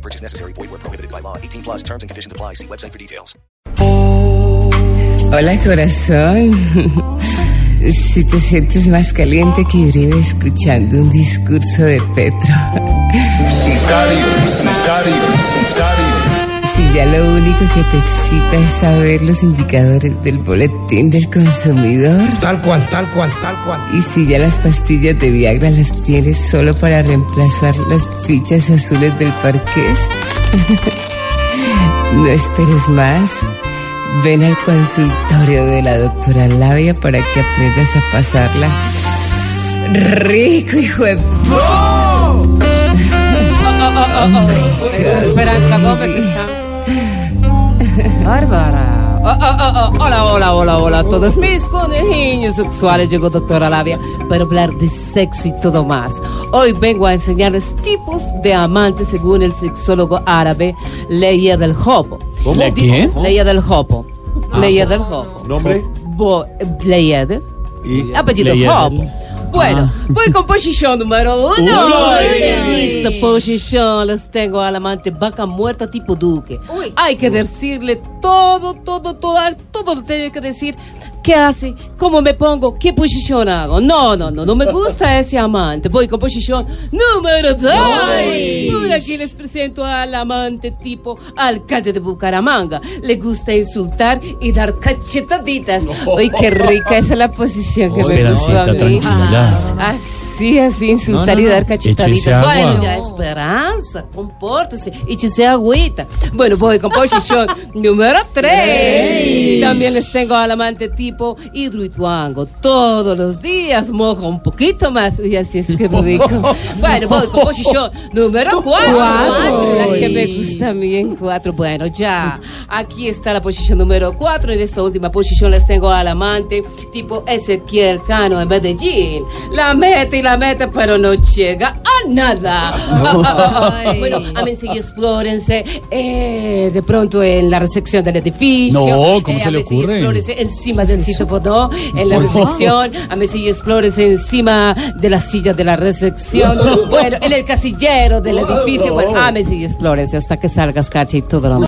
No purchase necessary. Void where prohibited by law. 18 plus terms and conditions apply. See website for details. Hola corazón. Si te sientes más caliente que Uribe escuchando un discurso de Petro. Sicario, sicario, sicario. Ya lo único que te excita es saber los indicadores del boletín del consumidor. Tal cual, tal cual, tal cual. Y si ya las pastillas de Viagra las tienes solo para reemplazar las fichas azules del parqués. no esperes más. Ven al consultorio de la doctora Labia para que aprendas a pasarla rico, hijo de... Es Esperanza Gómez está. Bárbara. Oh, oh, oh, oh. Hola, hola, hola, hola a todos mis conejillos sexuales. Llegó doctora Labia para hablar de sexo y todo más. Hoy vengo a enseñarles tipos de amantes según el sexólogo árabe Leia del Hopo. ¿Cómo? quién? Leia del Hopo. Leia del Hopo. ¿Nombre? Y Apellido Hopo. Bueno, voy con posición número uno. Uy. En esta posición les tengo al amante vaca muerta tipo duque. Hay que decirle todo, todo, todo, todo lo tiene que decir. ¿Qué hace? ¿Cómo me pongo? ¿Qué posición hago? No, no, no, no me gusta ese amante. Voy con posición número dos. Por aquí les presento al amante tipo alcalde de Bucaramanga. Le gusta insultar y dar cachetaditas. Uy, qué rica esa es la posición que me gustó a mí. tranquila, ya. Así, así, insultar No, no, y dar cachetaditas. Échese agua. Bueno, esperanza, compórtese, échese agüita. Bueno, voy con posición número 3. También les tengo al amante tipo hidroituango. Todos los días mojo un poquito más. Y así es que rico. Bueno, voy con posición número 4. La que me gusta a mí en 4. Bueno, ya. Aquí está la posición número 4. En esta última posición les tengo al amante tipo Ezequiel Cano en Medellín. La mete y la mete, pero no llega a nada. bueno, a mí sí explórense eh, de pronto en la recepción del edificio. No, ¿cómo Eh, se a le ocurre? explórense encima del sitio Bodó, en la recepción. A mí sí explórense encima de la silla de la recepción. bueno, en el casillero del edificio. Bueno, a mí sí explórense hasta que salgas cacha y todo lo